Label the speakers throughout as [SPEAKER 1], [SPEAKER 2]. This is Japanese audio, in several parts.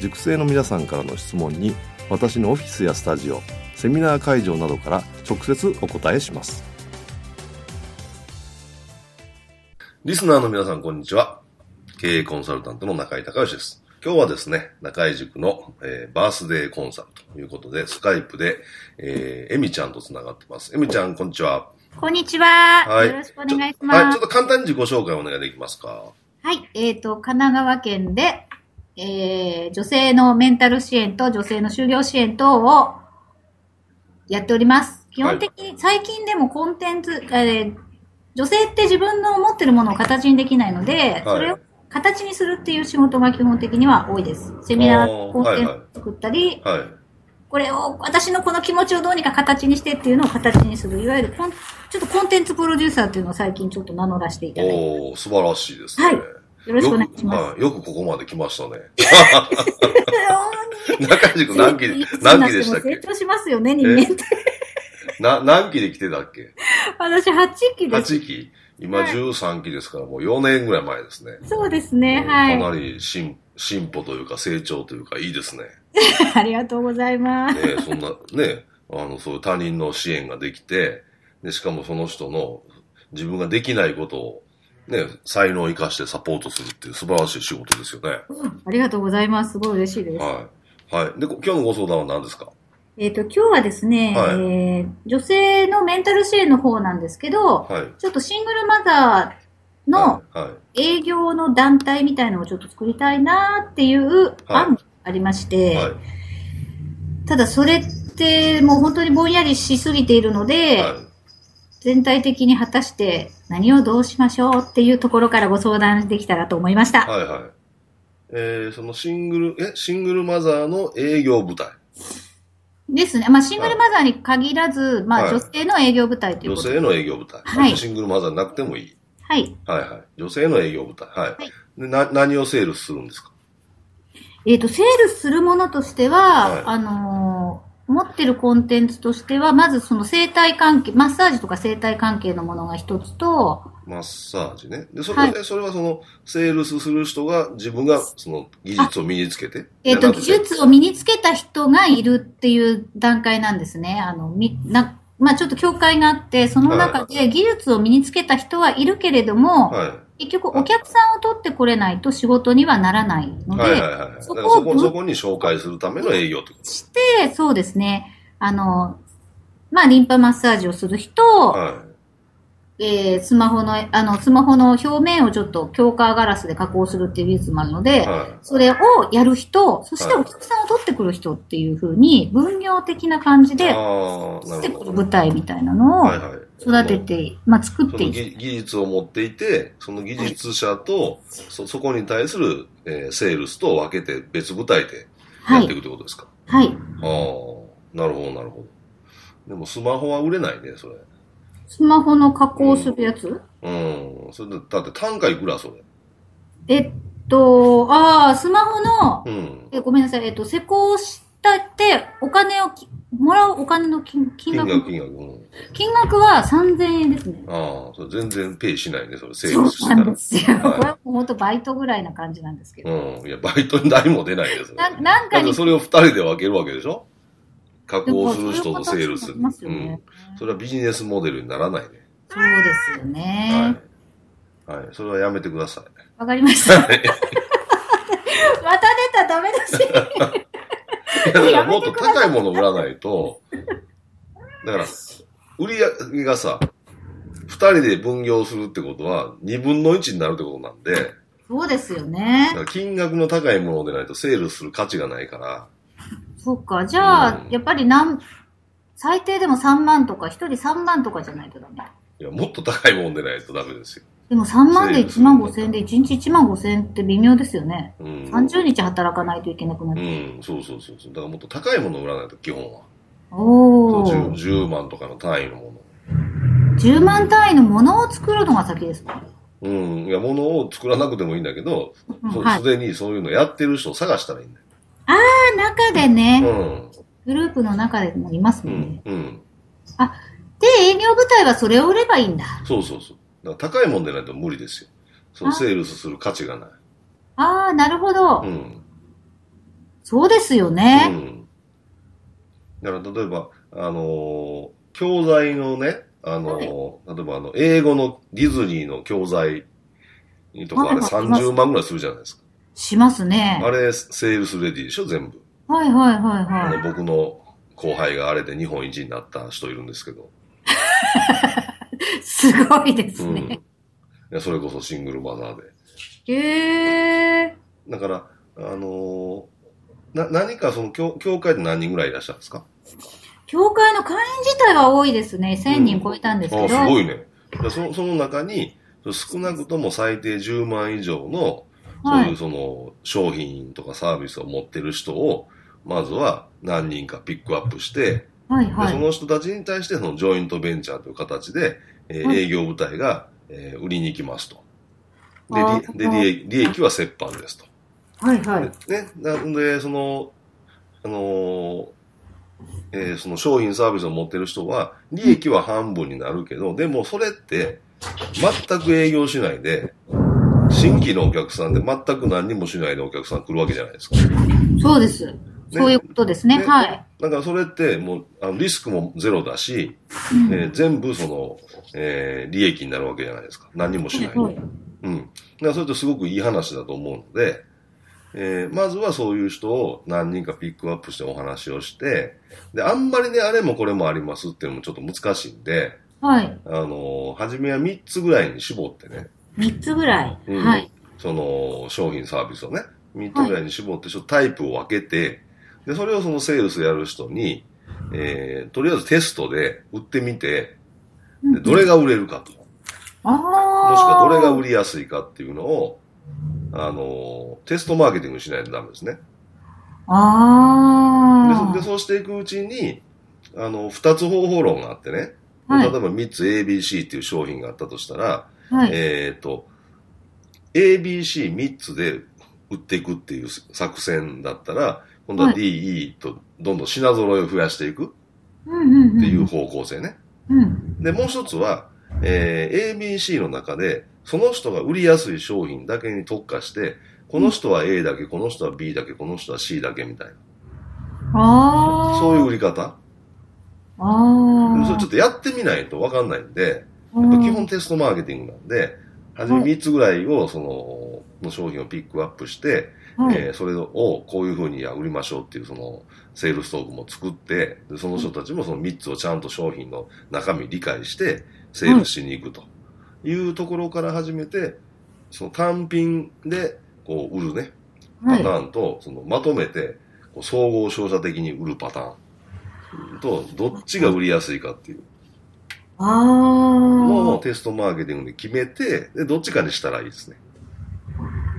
[SPEAKER 1] 塾生の皆さんからの質問に私のオフィスやスタジオセミナー会場などから直接お答えしますリスナーの皆さんこんにちは経営コンサルタントの中井隆義です今日はですね、中井塾の、えー、バースデーコンサルということで、スカイプで、えー、エミちゃんと繋がってます。エミちゃん、こんにちは。
[SPEAKER 2] こんにちは。はい。よろしくお願いします。
[SPEAKER 1] はい、ちょっと簡単に自己紹介お願いできますか？
[SPEAKER 2] はい。えっ、ー、と、神奈川県で、えー、女性のメンタル支援と女性の就業支援等をやっております。基本的に、はい、最近でもコンテンツ、えー、女性って自分の持ってるものを形にできないので、はい、それを形にするっていう仕事が基本的には多いです。セミナー、コンテンツ作ったり、はいはい、これを、私のこの気持ちをどうにか形にしてっていうのを形にする、いわゆるコン、ちょっとコンテンツプロデューサーっていうのを最近ちょっと名乗らせていただいて。お
[SPEAKER 1] 素晴らしいですね。
[SPEAKER 2] はい。よろしくお願いします。よ
[SPEAKER 1] く,、ここまで来ましたね。中地君何期、何期でしたっけ？
[SPEAKER 2] 成長しますよね、人間って。
[SPEAKER 1] な、何期で来てたっけ？
[SPEAKER 2] 私8期です。
[SPEAKER 1] 8期今13期ですから、もう4年ぐらい前ですね。
[SPEAKER 2] そうですね、は
[SPEAKER 1] い。かなり進進歩というか成長というかいいですね。
[SPEAKER 2] ありがとうございます。
[SPEAKER 1] ねそんな、ね、あの、そういう他人の支援ができて、で、しかもその人の自分ができないことをね、才能を生かしてサポートするっていう素晴らしい仕事ですよね。
[SPEAKER 2] うん、ありがとうございます。すごい嬉しいです。
[SPEAKER 1] はい。はい。で、今日のご相談は何ですか？
[SPEAKER 2] えっ、ー、と、今日はですね、はい、えー、女性のメンタル支援の方なんですけど、はい、ちょっとシングルマザーの営業の団体みたいのをちょっと作りたいなっていう案がありまして、はい、ただそれってもう本当にぼんやりしすぎているので、全体的に果たして何をどうしましょうっていうところからご相談できたらと思いました。
[SPEAKER 1] はいはい。えー、そのシングル、え、シングルマザーの営業部隊。
[SPEAKER 2] ですね。まあ、シングルマザーに限らず、まあ、女性の営業部隊という
[SPEAKER 1] こと女性の営業部隊。はい。シングルマザーなくてもいい。
[SPEAKER 2] はい。
[SPEAKER 1] はいはい。女性の営業部隊。はい。はい、でな何をセールスするんですか？
[SPEAKER 2] えっ、ー、と、セールスするものとしては、はい、あのー、持ってるコンテンツとしては、まずその生態関係、マッサージとか生態関係のものが一つと、
[SPEAKER 1] マッサージね。で、それ,、はい、それはその、セールスする人が自分がその技術を身につけて。
[SPEAKER 2] えっ、ー、と、技術を身につけた人がいるっていう段階なんですね。あの、み、な、まあちょっと境界があって、その中で技術を身につけた人はいるけれども、はい、結局お客さんを取ってこれないと仕事にはならないので、
[SPEAKER 1] そこをそこに紹介するための営業ってこと。
[SPEAKER 2] して、そうですね。あの、まあリンパマッサージをする人、はいえー、スマホの、あの、スマホの表面をちょっと強化ガラスで加工するっていう技術もあるので、はい、それをやる人、そしてお客さんを取ってくる人っていうふうに、分業的な感じで、取ってくる舞台みたいなのを育てて、はいはい、まあ作ってい
[SPEAKER 1] く。技術を持っていて、その技術者と、はい、そ、そこに対する、えー、セールスと分けて別舞台でやっていくってことですか？
[SPEAKER 2] はい。
[SPEAKER 1] ああ、なるほど、なるほど。でもスマホは売れないね、それ。
[SPEAKER 2] スマホの加工するやつ、
[SPEAKER 1] うん、うん。それで、だって単価いくらそれ？
[SPEAKER 2] えっと、ああ、スマホの、うん、えごめんなさい、えっと、施工したって、お金をきもらうお金の金金額？
[SPEAKER 1] 金額、金額、
[SPEAKER 2] 金額は3000円ですね。
[SPEAKER 1] ああ、それ全然ペイしないね、それ、セールス
[SPEAKER 2] したら。そうなんですよ。はい、これは本当バイトぐらいな感じなんですけど。
[SPEAKER 1] うん。いや、バイトに誰も出ないですよ。
[SPEAKER 2] ななんか
[SPEAKER 1] に。それを二人で分けるわけでしょ？加工する人とセールする。すね、うん。それはビジネスモデルにならないね。
[SPEAKER 2] そうですよね。
[SPEAKER 1] はい。はい。それはやめてください。
[SPEAKER 2] わかりました。また出たダメだし。
[SPEAKER 1] だからもっと高いもの売らないと、だから、売り上げがさ、二人で分業するってことは、二分の一になるってことなんで、
[SPEAKER 2] そうですよね
[SPEAKER 1] 金額の高いものでないとセールする価値がないから、
[SPEAKER 2] そっか。じゃあ、
[SPEAKER 1] うん
[SPEAKER 2] やっぱりなん、最低でも3万とか、1人3万とかじゃないとダメ。
[SPEAKER 1] いや、もっと高いもんでないとダメですよ。
[SPEAKER 2] でも3万で1万5千円で1日1万5千円って微妙ですよね。
[SPEAKER 1] うん。
[SPEAKER 2] 30日働かないといけなくなっ
[SPEAKER 1] う
[SPEAKER 2] て。
[SPEAKER 1] ん、そうそうそうそう。だからもっと高いものを売らないと、基本は。
[SPEAKER 2] お
[SPEAKER 1] 10,
[SPEAKER 2] ー。
[SPEAKER 1] 10万とかの単位のもの。
[SPEAKER 2] 10万単位のものを作るのが先ですか
[SPEAKER 1] うん。いや、ものを作らなくてもいいんだけど、そう
[SPEAKER 2] うんはい
[SPEAKER 1] すでにそういうのやってる人を探したらいいんだよ。
[SPEAKER 2] 中でね、
[SPEAKER 1] うん。
[SPEAKER 2] グループの中でもいますもんね。
[SPEAKER 1] うん。うん。
[SPEAKER 2] で、営業部隊はそれを売ればいいんだ。
[SPEAKER 1] そうそうそう。だから高いもんでないと無理ですよ。そのセールスする価値がない。
[SPEAKER 2] ああ、なるほど。
[SPEAKER 1] うん。
[SPEAKER 2] そうですよ
[SPEAKER 1] う
[SPEAKER 2] ね。
[SPEAKER 1] ん。だから例えば、あのー教材のね、あのー例えばあの、英語のディズニーの教材とかあれ
[SPEAKER 2] はいはい
[SPEAKER 1] 30万ぐらいするじゃないですか。
[SPEAKER 2] しますね。
[SPEAKER 1] あれ、セールスレディでしょ、全部。
[SPEAKER 2] はいはいはいはい。
[SPEAKER 1] 僕の後輩があれで日本一になった人いるんですけど。
[SPEAKER 2] すごいです
[SPEAKER 1] うん。い
[SPEAKER 2] ね。
[SPEAKER 1] やそれこそシングルマザーで。
[SPEAKER 2] へえ。
[SPEAKER 1] だから、あのーな、何かその教、教会で何人ぐらいいらっしゃるんですか？
[SPEAKER 2] 教会の会員自体は多いですね。1000人超えたんですけど。
[SPEAKER 1] あすごいね。そその中に、少なくとも最低10万以上の、そう
[SPEAKER 2] はい
[SPEAKER 1] いうその商品とかサービスを持ってる人を、まずは何人かピックアップして、
[SPEAKER 2] はいはい。
[SPEAKER 1] でその人たちに対してそのジョイントベンチャーという形で、えー
[SPEAKER 2] はい
[SPEAKER 1] 営業部隊が、えー売りに行きますと。で、利益利益は折半ですと。
[SPEAKER 2] はいはい。
[SPEAKER 1] でね、なんで、その、あのーえーその商品サービスを持ってる人は、利益は半分になるけど、でもそれって、全く営業しないで、新規のお客さんで全く何にもしないでお客さん来るわけじゃないですか。
[SPEAKER 2] そうです。そういうことですね。
[SPEAKER 1] ね
[SPEAKER 2] はい。
[SPEAKER 1] だからそれってもうあのリスクもゼロだし、
[SPEAKER 2] うん
[SPEAKER 1] えー全部その、えー利益になるわけじゃないですか。何もしないで。
[SPEAKER 2] はい
[SPEAKER 1] うん。だからそれってすごくいい話だと思うので、えーまずはそういう人を何人かピックアップしてお話をして、で、あんまりね、あれもこれもありますっていうのもちょっと難しいんで、
[SPEAKER 2] はい。
[SPEAKER 1] あのー初めは3つぐらいに絞ってね、
[SPEAKER 2] 3つぐらい。
[SPEAKER 1] うん
[SPEAKER 2] はい。
[SPEAKER 1] その商品サービスをね、3つぐらいに絞って、ちょっとタイプを分けて、で、それをそのセールスやる人に、えーとりあえずテストで売ってみて、でどれが売れるかと。
[SPEAKER 2] ああ。
[SPEAKER 1] もしくはどれが売りやすいかっていうのを、あの、テストマーケティングしないとダメですね。
[SPEAKER 2] ああ。
[SPEAKER 1] でそで、そうしていくうちに、あの、二つ方法論があってね、
[SPEAKER 2] はい
[SPEAKER 1] 例えば3つ ABC っていう商品があったとしたら、
[SPEAKER 2] はい。
[SPEAKER 1] えっ、と、ABC3 つで売っていくっていう作戦だったら、今度は
[SPEAKER 2] はい
[SPEAKER 1] DE とどんどん品揃えを増やしていく
[SPEAKER 2] うんうんうん。
[SPEAKER 1] っていう方向性ね。
[SPEAKER 2] うん。
[SPEAKER 1] で、もう一つは、えー ABC の中で、その人が売りやすい商品だけに特化して、この人は A だけ、この人は B だけ、この人は C だけみたいな。そういう売り方。
[SPEAKER 2] ああ。
[SPEAKER 1] それちょっとやってみないとわかんないんで、
[SPEAKER 2] う
[SPEAKER 1] やっぱ基
[SPEAKER 2] ん
[SPEAKER 1] 本テストマーケティングなんで、はじめ3つぐらいを、その、の商品をピックアップして、
[SPEAKER 2] はい。
[SPEAKER 1] えーそれをこういうふうに売りましょうっていうそのセールストークも作ってでその人たちもその3つをちゃんと商品の中身理解してセールスしに行くというところから始めてその単品でこう売るねパ
[SPEAKER 2] はい。
[SPEAKER 1] ターンとそのまとめてこう総合商社的に売るパターンとどっちが売りやすいかっていうのテストマーケティングで決めてでどっちかにしたらいいですね。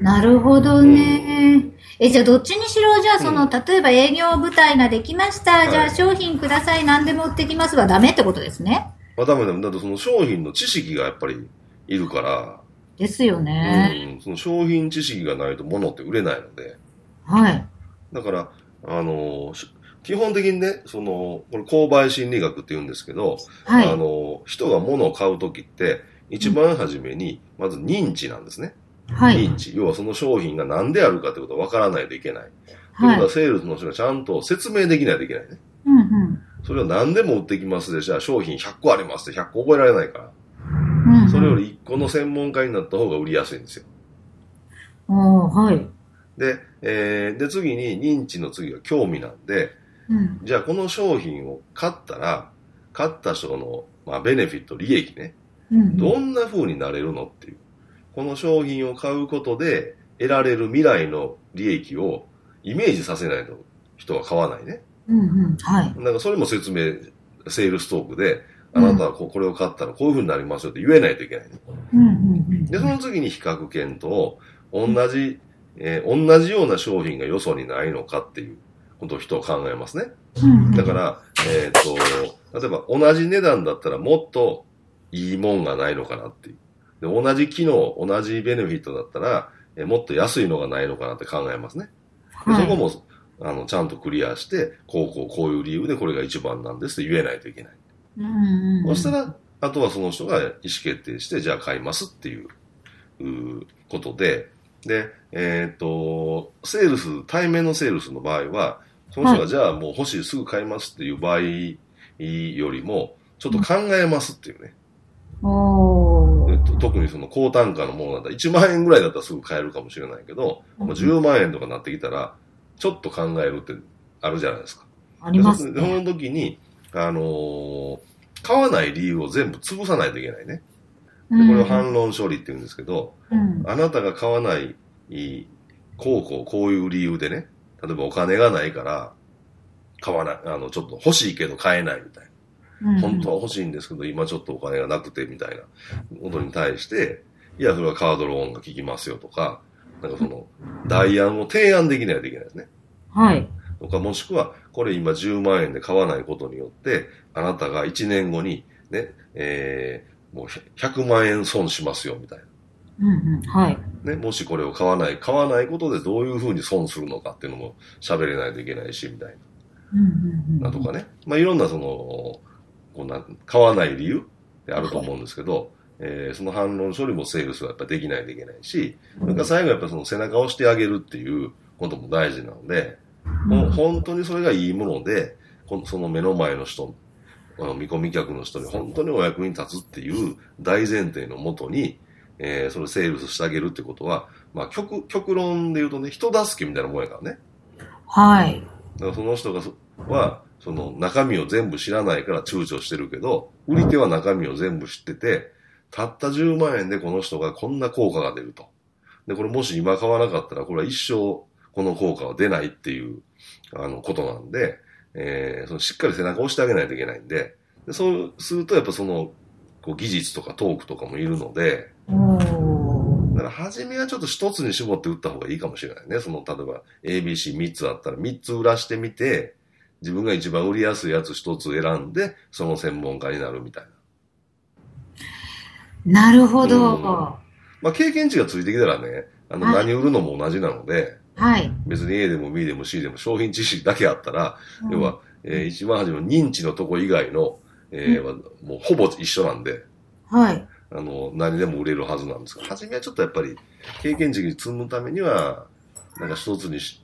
[SPEAKER 2] あ。なるほどね。え、じゃあどっちにしろ、じゃあその、
[SPEAKER 1] うん
[SPEAKER 2] 例えば営業部隊ができました。
[SPEAKER 1] い
[SPEAKER 2] じゃあ商品ください。何でも売ってきますはダメってことですね。
[SPEAKER 1] まあ、ダメだだってその商品の知識がやっぱりいるから、
[SPEAKER 2] ですよね。
[SPEAKER 1] うん、その商品知識がないと物って売れないので、
[SPEAKER 2] はい。
[SPEAKER 1] だから、あのし基本的にね、その、これ購買心理学って言うんですけど、
[SPEAKER 2] はい。
[SPEAKER 1] あの人が物を買うときって、一番初めに、まず認知なんですね。
[SPEAKER 2] はい。
[SPEAKER 1] 認知。要はその商品が何であるかってことが分からないといけない。ということ
[SPEAKER 2] はい。
[SPEAKER 1] は、セールスの人がちゃんと説明できないといけないね。
[SPEAKER 2] うんうん。
[SPEAKER 1] それを何でも売ってきますで、じゃあ商品100個ありますって100個覚えられないから。
[SPEAKER 2] うんうん
[SPEAKER 1] それより1個の専門家になった方が売りやすいんですよ。
[SPEAKER 2] おーはい。
[SPEAKER 1] で、えーで、次に認知の次は興味なんで、
[SPEAKER 2] うん。
[SPEAKER 1] じゃあこの商品を買ったら、買った人の、まあ、ベネフィット、利益ね、
[SPEAKER 2] うん。
[SPEAKER 1] どんな風になれるのっていう。この商品を買うことで得られる未来の利益をイメージさせないと人は買わないね。
[SPEAKER 2] うんうん。はい。
[SPEAKER 1] なんかそれも説明、セールストークで、あなたはここれを買ったらこういう風になりますよって言えないといけないね。
[SPEAKER 2] うんうんうん。
[SPEAKER 1] で、その次に比較検討、同じ、えー同じような商品がよそにないのかっていうことを人は考えますね。だから、えっ、と、例えば同じ値段だったらもっといいもんがないのかなっていう。で同じ機能、同じベネフィットだったら、えーもっと安いのがないのかなって考えますね。で
[SPEAKER 2] はい
[SPEAKER 1] そこも、あの、ちゃんとクリアして、こうこうこういう理由でこれが一番なんですって言えないといけない。
[SPEAKER 2] うん。
[SPEAKER 1] そしたら、あとはその人が意思決定して、じゃあ買いますっていう、うーことで、で、えっ、と、セールス、対面のセールスの場合は、その人がじゃあもう欲しい、すぐ買いますっていう場合よりも、ちょっと考えますっていうね。
[SPEAKER 2] おー。
[SPEAKER 1] えっと特にその高単価のものだったら、1万円ぐらいだったらすぐ買えるかもしれないけど、
[SPEAKER 2] うん
[SPEAKER 1] もう10万円とかなってきたら、ちょっと考えるってあるじゃないですか。
[SPEAKER 2] あります
[SPEAKER 1] でそ
[SPEAKER 2] ね。
[SPEAKER 1] の時に、あのー買わない理由を全部潰さないといけないね。でこれを反論処理って言うんですけど、
[SPEAKER 2] うん。
[SPEAKER 1] あなたが買わない、こうこうこういう理由でね、例えばお金がないから、買わない、あの、ちょっと欲しいけど買えないみたいな。
[SPEAKER 2] うん
[SPEAKER 1] 本当は欲しいんですけど、今ちょっとお金がなくてみたいなことに対して、いや、それはカードローンが効きますよとか、なんかその、代案を提案できないといけないですね。
[SPEAKER 2] はい。
[SPEAKER 1] とか、もしくは、これ今10万円で買わないことによって、あなたが1年後に、ね、えー、もう100万円損しますよ、みたい
[SPEAKER 2] うんうん。はい。
[SPEAKER 1] な。ね、もしこれを買わない、買わないことでどういうふうに損するのかっていうのも喋れないといけないし、みたい
[SPEAKER 2] うんうんうん。
[SPEAKER 1] な。なとかね。まあ、いろんなその、こうな、買わない理由ってあると思うんですけど、えーその反論処理もセールスはやっぱできないといけないし、それから最後やっぱその背中を押してあげるっていうことも大事なので、もう本当にそれがいいもので、このその目の前の人、見込み客の人に本当にお役に立つっていう大前提のもとに、えーそれセールスしてあげるってことは、まあ極、極論で言うとね、人助けみたいなもんやからね。
[SPEAKER 2] はい。
[SPEAKER 1] だからその人がそは、その中身を全部知らないから躊躇してるけど、売り手は中身を全部知ってて、たった10万円でこの人がこんな効果が出ると。で、これもし今買わなかったら、これは一生この効果は出ないっていう、あの、ことなんで、えーそのしっかり背中を押してあげないといけないんで、でそうするとやっぱその、こう技術とかトークとかもいるので。だから初めはちょっと一つに絞って打った方がいいかもしれないね。その、例えば ABC3 つあったら3つ売らしてみて、自分が一番売りやすいやつ一つ選んで、その専門家になるみたいな。
[SPEAKER 2] なるほど。
[SPEAKER 1] うんまあ経験値がついてきたらね、あの
[SPEAKER 2] はい
[SPEAKER 1] 何売るのも同じなので、
[SPEAKER 2] はい。
[SPEAKER 1] 別に A でも B でも C でも商品知識だけあったら、要は、えー一番初めの認知のとこ以外の、えーはもうほぼ一緒なんで、
[SPEAKER 2] はい。
[SPEAKER 1] あの、何でも売れるはずなんですが、初めはちょっとやっぱり、経験値積むためには、なんか一つにし、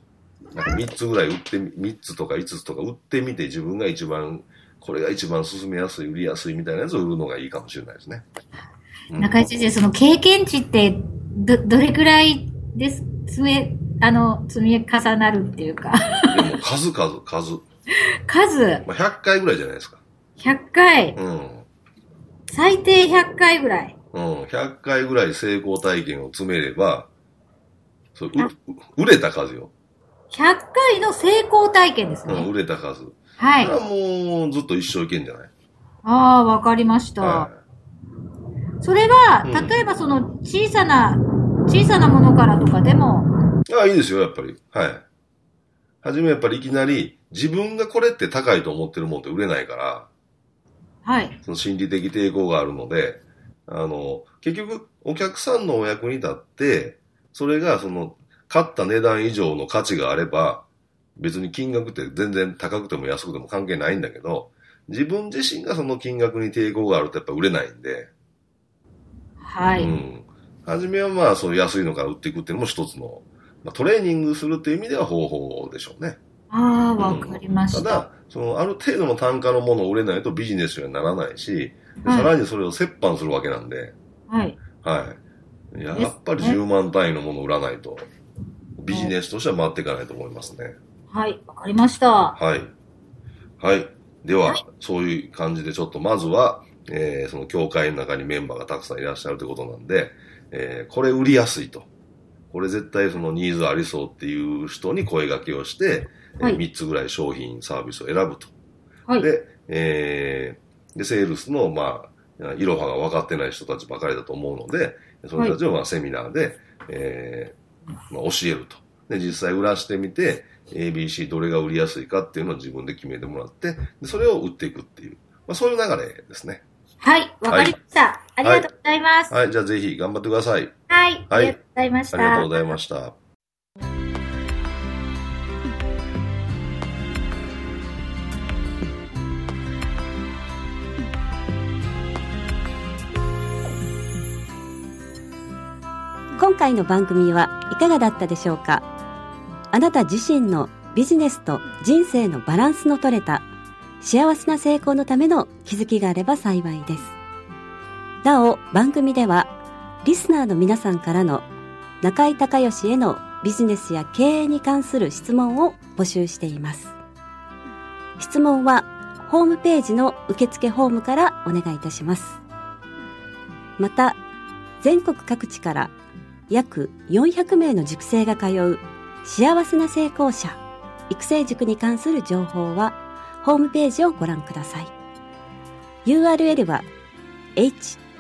[SPEAKER 1] なんか三つぐらい売ってみ、三つとか五つとか売ってみて、自分が一番、これが一番進めやすい、売りやすいみたいなやつを売るのがいいかもしれないですね。うん
[SPEAKER 2] 中井先生、その経験値って、ど、どれくらいです、積め、あの、積み重なるっていうか、
[SPEAKER 1] でも数々、数。
[SPEAKER 2] 数、
[SPEAKER 1] まあ、100回ぐらいじゃないですか。
[SPEAKER 2] 100回、
[SPEAKER 1] うん。
[SPEAKER 2] 最低100回ぐらい。
[SPEAKER 1] うん。100回ぐらい成功体験を積めれば、そ売れた数よ。
[SPEAKER 2] 100回の成功体験です
[SPEAKER 1] うん、
[SPEAKER 2] ね。
[SPEAKER 1] 売れた数。
[SPEAKER 2] はい
[SPEAKER 1] もうずっと一生いけんじゃない？
[SPEAKER 2] ああ、わかりました。
[SPEAKER 1] は
[SPEAKER 2] それは、
[SPEAKER 1] うん
[SPEAKER 2] 例えばその小さな、小さなものからとかでも、
[SPEAKER 1] い。ああ、いいですよ、やっぱり。はい。はじめやっぱりいきなり、自分がこれって高いと思ってるもんって売れないから、
[SPEAKER 2] はい。
[SPEAKER 1] その心理的抵抗があるので、あの、結局、お客さんのお役に立って、それがその、買った値段以上の価値があれば、別に金額って全然高くても安くても関係ないんだけど、自分自身がその金額に抵抗があるとやっぱ売れないんで、
[SPEAKER 2] はい。
[SPEAKER 1] うん。はじめはまあ、そう安いのから売っていくっていうのも一つの、まあ、トレーニングするっていう意味では方法でしょうね。
[SPEAKER 2] ああ、わかりました。
[SPEAKER 1] ただ、その、ある程度の単価のものを売れないとビジネスにはならないし、で
[SPEAKER 2] はい
[SPEAKER 1] さらにそれを折半するわけなんで、
[SPEAKER 2] はい。
[SPEAKER 1] はい。やっぱり10万単位のものを売らないと、ビジネスとしては回っていかないと思いますね。
[SPEAKER 2] はい、わかりました。
[SPEAKER 1] はい。はい。では、そういう感じでちょっとまずは、えーその協会の中にメンバーがたくさんいらっしゃるということなんで、えーこれ売りやすいと。これ絶対そのニーズありそうっていう人に声掛けをして、
[SPEAKER 2] はい
[SPEAKER 1] え3つぐらい商品、サービスを選ぶと。
[SPEAKER 2] はい。
[SPEAKER 1] で、えーで、セールスの、まあ、いろはが分かってない人たちばかりだと思うので、その人たちをまあセミナーで、えーまあ、教えると。で、実際売らしてみて、ABC どれが売りやすいかっていうのを自分で決めてもらって、でそれを売っていくっていう、まあ、そういう流れですね。
[SPEAKER 2] はい、わかりました。ありがとうございます。
[SPEAKER 1] はい、じゃあぜひ頑張ってください。
[SPEAKER 2] はい、あ
[SPEAKER 1] はい
[SPEAKER 2] りがとうございました。
[SPEAKER 1] ありがとうございました。
[SPEAKER 3] 今回の番組はいかがだったでしょうか？あなた自身のビジネスと人生のバランスの取れた幸せな成功のための気づきがあれば幸いです。なお、番組ではリスナーの皆さんからの中井隆義へのビジネスや経営に関する質問を募集しています。質問はホームページの受付フォームからお願いいたします。また、全国各地から約400名の塾生が通う幸せな成功者育成塾に関する情報はホームページをご覧ください URL は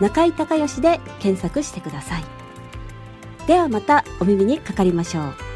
[SPEAKER 3] 中井隆義で検索してください。ではまたお耳にかかりましょう。